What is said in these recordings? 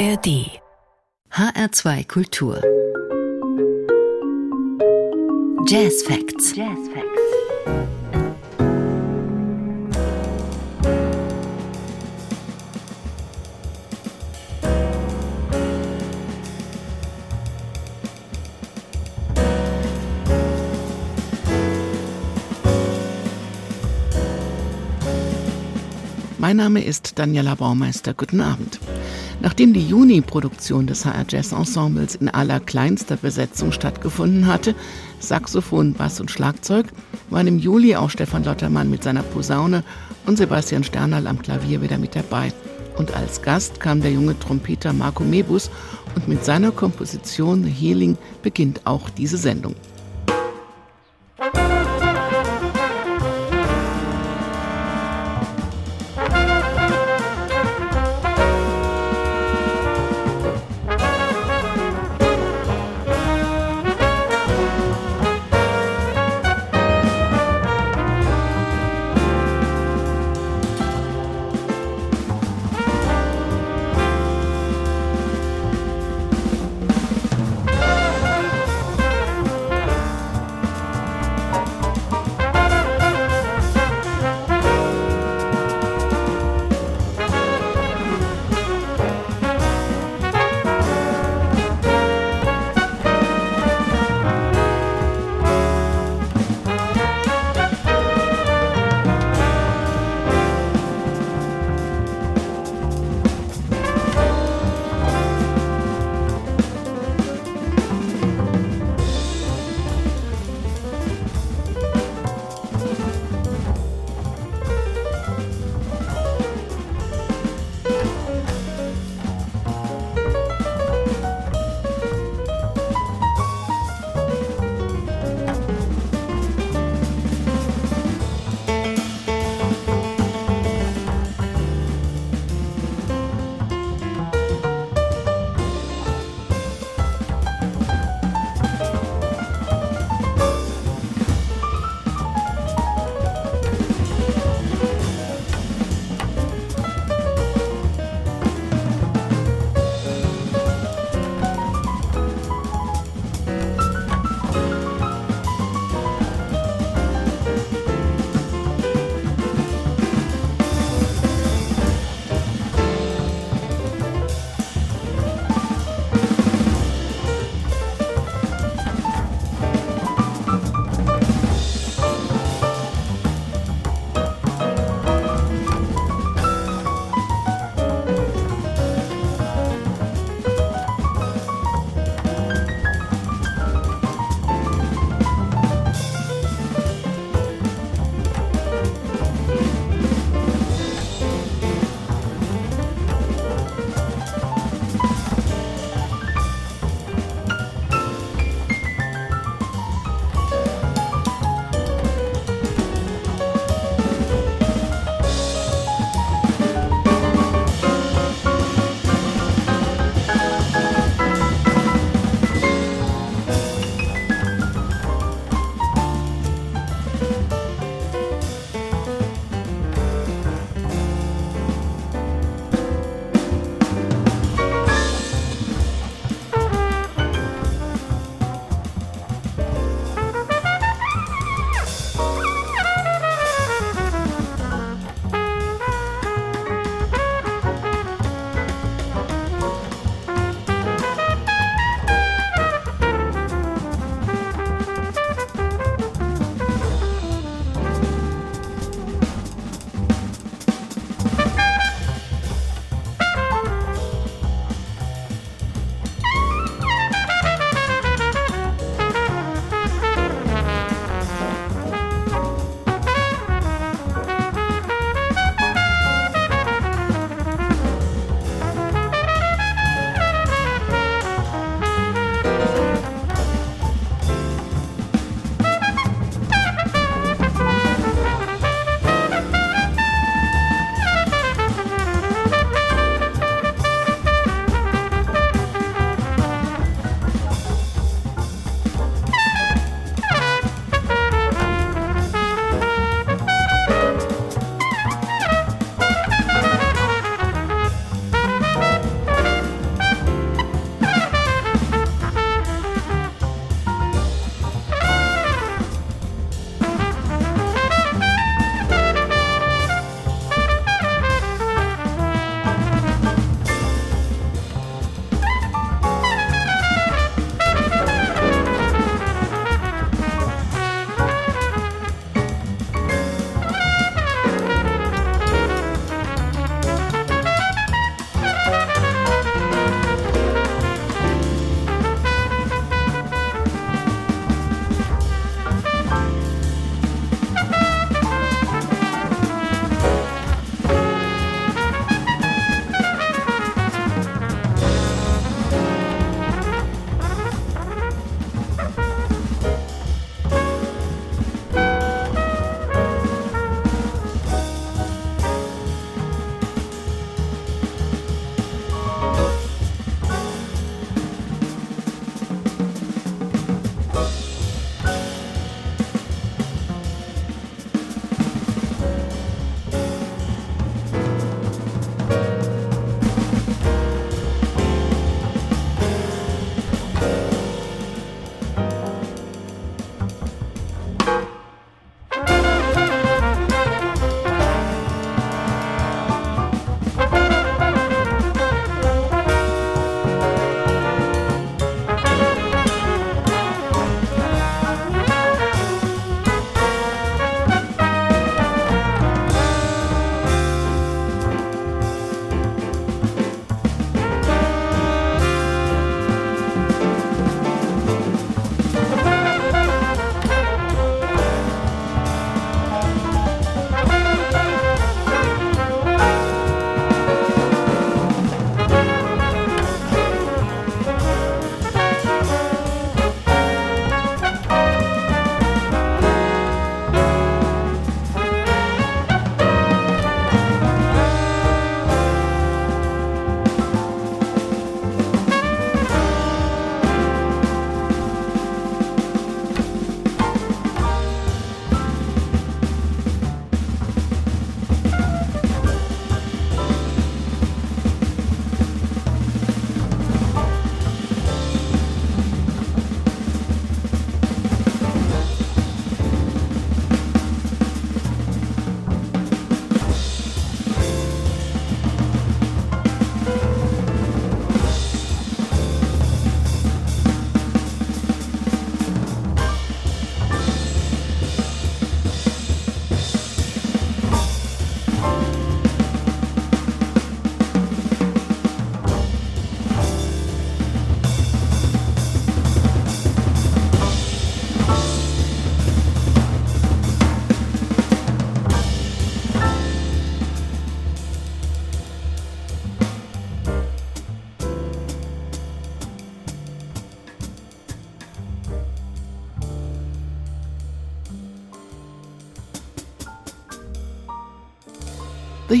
ARD HR2 Kultur Jazz Facts. Jazz Facts. Mein Name ist Daniela Baumeister. Guten Abend. Nachdem die Juni-Produktion des HR Jazz Ensembles in allerkleinster Besetzung stattgefunden hatte, Saxophon, Bass und Schlagzeug, waren im Juli auch Stefan Lottermann mit seiner Posaune und Sebastian Sternerl am Klavier wieder mit dabei. Und als Gast kam der junge Trompeter Marco Mebus und mit seiner Komposition The Healing beginnt auch diese Sendung.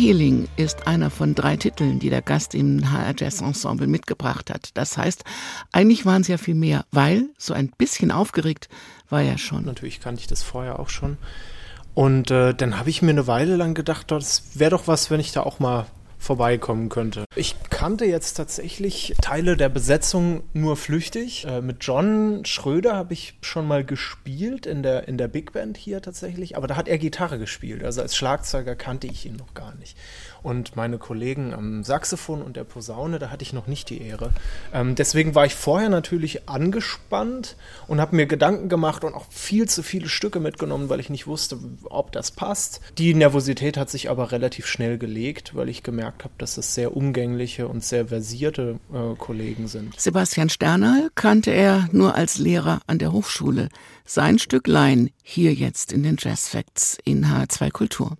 Healing ist einer von drei Titeln, die der Gast im HR Jazz Ensemble mitgebracht hat. Das heißt, eigentlich waren es ja viel mehr, weil so ein bisschen aufgeregt war er schon. Natürlich kannte ich das vorher auch schon. Und äh, dann habe ich mir eine Weile lang gedacht, das wäre doch was, wenn ich da auch mal vorbeikommen könnte. Ich kannte jetzt tatsächlich Teile der Besetzung nur flüchtig. Äh, mit John Schröder habe ich schon mal gespielt in der, in der Big Band hier tatsächlich, aber da hat er Gitarre gespielt. Also als Schlagzeuger kannte ich ihn noch gar nicht und meine Kollegen am Saxophon und der Posaune, da hatte ich noch nicht die Ehre. Ähm, deswegen war ich vorher natürlich angespannt und habe mir Gedanken gemacht und auch viel zu viele Stücke mitgenommen, weil ich nicht wusste, ob das passt. Die Nervosität hat sich aber relativ schnell gelegt, weil ich gemerkt habe, dass es sehr umgängliche und sehr versierte äh, Kollegen sind. Sebastian Sterner kannte er nur als Lehrer an der Hochschule. Sein Stück Line hier jetzt in den Jazz Facts in H2 Kultur.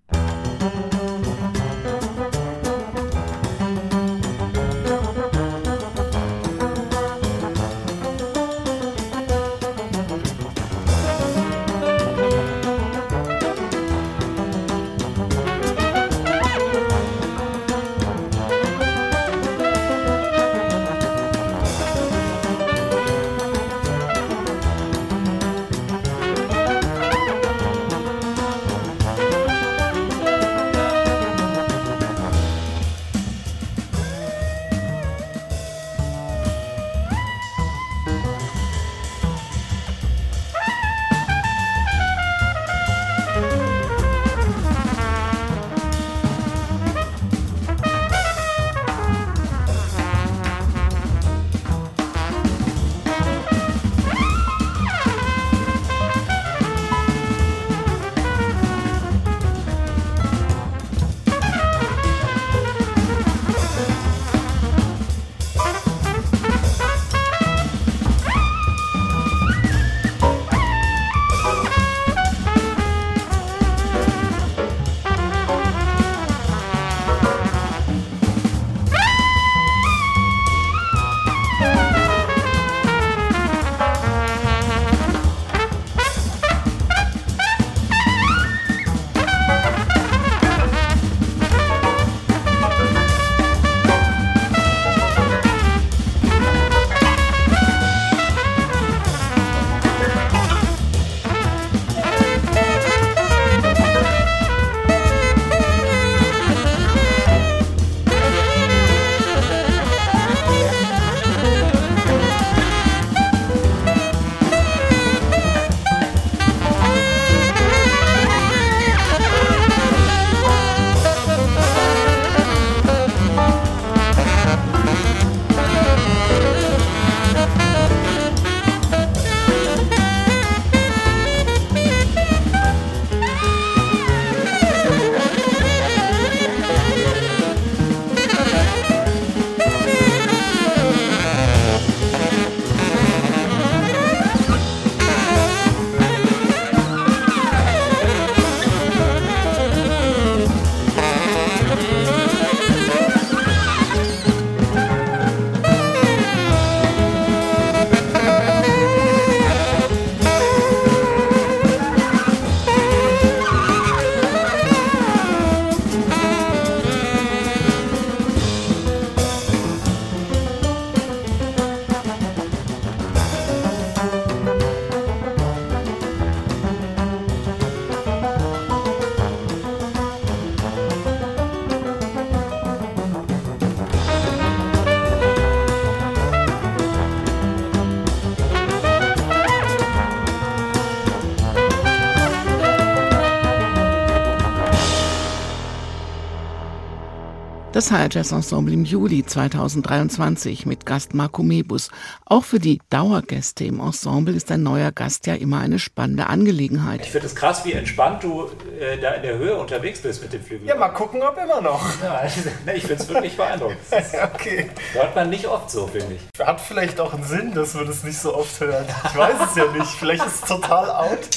Das HR Jazz Ensemble im Juli 2023 mit Gast Marco Mebus. Auch für die Dauergäste im Ensemble ist ein neuer Gast ja immer eine spannende Angelegenheit. Ich finde es krass, wie entspannt du äh, da in der Höhe unterwegs bist mit dem Flügel. Ja, mal gucken, ob immer noch. Ja, ich finde es wirklich beeindruckend. okay. Hört man nicht oft so, finde ich. Hat vielleicht auch einen Sinn, dass wir das nicht so oft hören. Ich weiß es ja nicht. Vielleicht ist es total out.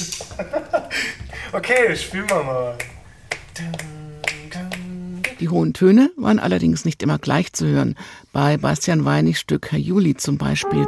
okay, spielen wir mal. Die hohen Töne waren allerdings nicht immer gleich zu hören. Bei Bastian Weinig Stück Herr Juli zum Beispiel.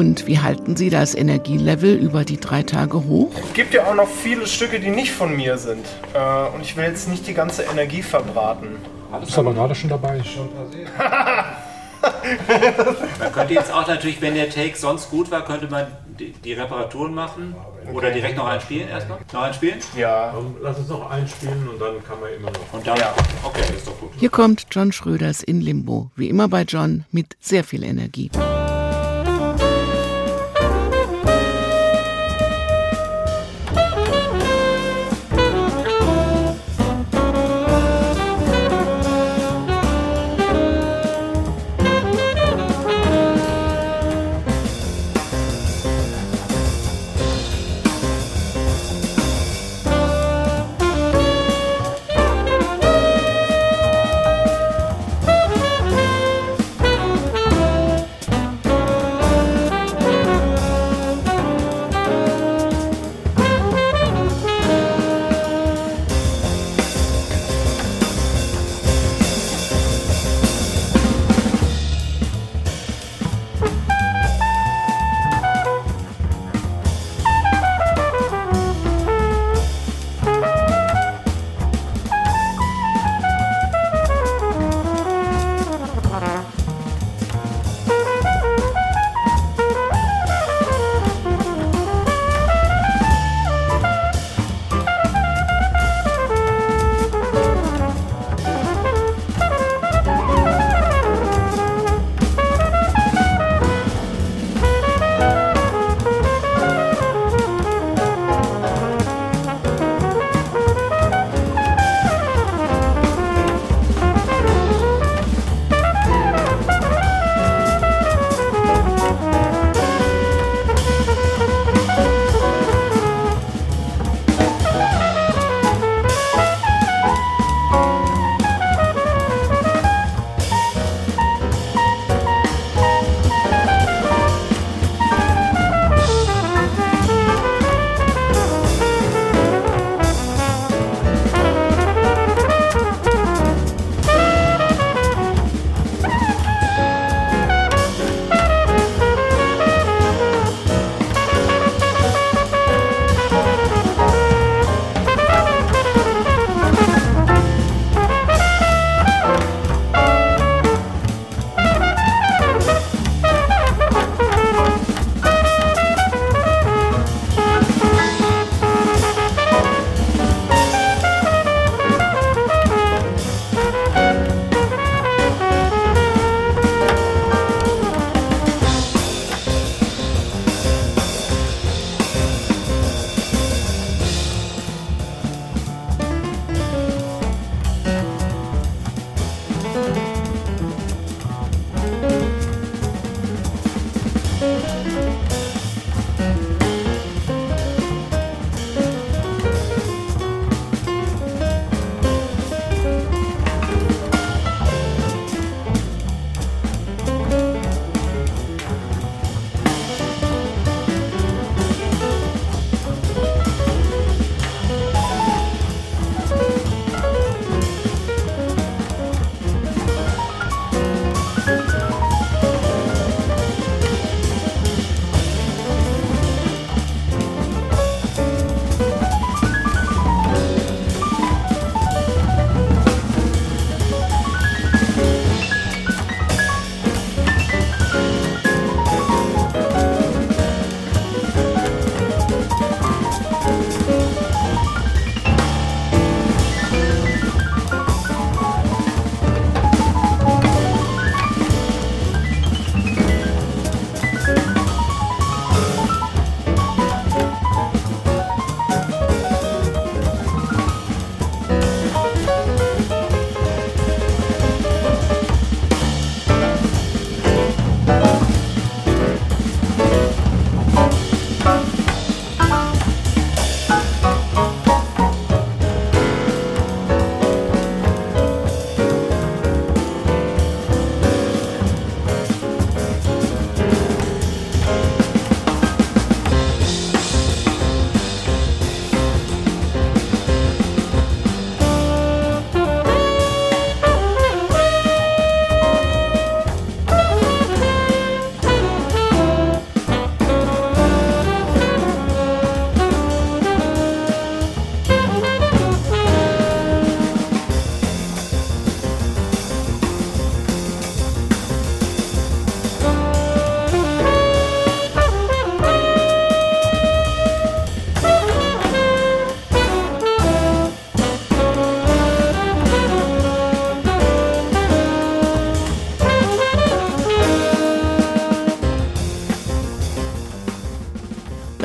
Und wie halten Sie das Energielevel über die drei Tage hoch? Es gibt ja auch noch viele Stücke, die nicht von mir sind. Äh, und ich will jetzt nicht die ganze Energie verbraten. Du bist aber gerade schon dabei. Schon Man könnte jetzt auch natürlich, wenn der Take sonst gut war, könnte man die, die Reparaturen machen oder direkt noch einspielen erstmal. Noch einspielen? Ja. Lass uns noch einspielen und dann kann man immer noch. Und dann, Ja. okay, ist doch gut. Hier kommt John Schröders in Limbo, wie immer bei John, mit sehr viel Energie.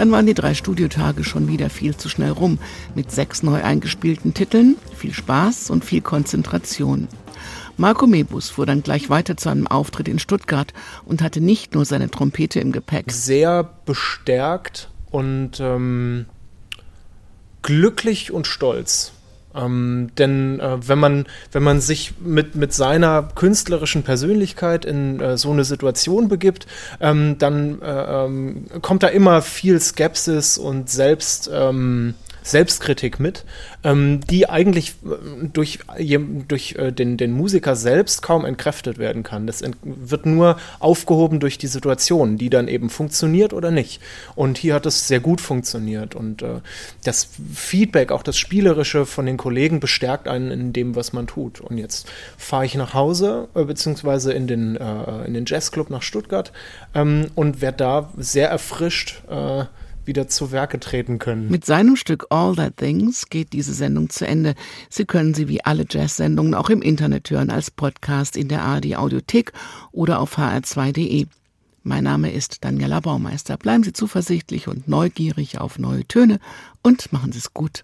Dann waren die drei Studiotage schon wieder viel zu schnell rum, mit sechs neu eingespielten Titeln, viel Spaß und viel Konzentration. Marco Mebus fuhr dann gleich weiter zu einem Auftritt in Stuttgart und hatte nicht nur seine Trompete im Gepäck. Sehr bestärkt und ähm, glücklich und stolz. Ähm, denn äh, wenn, man, wenn man sich mit, mit seiner künstlerischen Persönlichkeit in äh, so eine Situation begibt, ähm, dann äh, ähm, kommt da immer viel Skepsis und Selbst, ähm, Selbstkritik mit, ähm, die eigentlich äh, durch, durch äh, den, den Musiker selbst kaum entkräftet werden kann. Das wird nur aufgehoben durch die Situation, die dann eben funktioniert oder nicht. Und hier hat es sehr gut funktioniert. Und äh, das Feedback, auch das Spielerische von den Kollegen bestärkt einen in dem, was man tut. Und jetzt fahre ich nach Hause, äh, beziehungsweise in den, äh, in den Jazzclub nach Stuttgart ähm, und werde da sehr erfrischt äh, wieder zu Werke treten können. Mit seinem Stück All That Things geht diese Sendung zu Ende. Sie können sie wie alle Jazz-Sendungen auch im Internet hören, als Podcast in der ARD Audiothek oder auf hr2.de. Mein Name ist Daniela Baumeister. Bleiben Sie zuversichtlich und neugierig auf neue Töne und machen Sie es gut.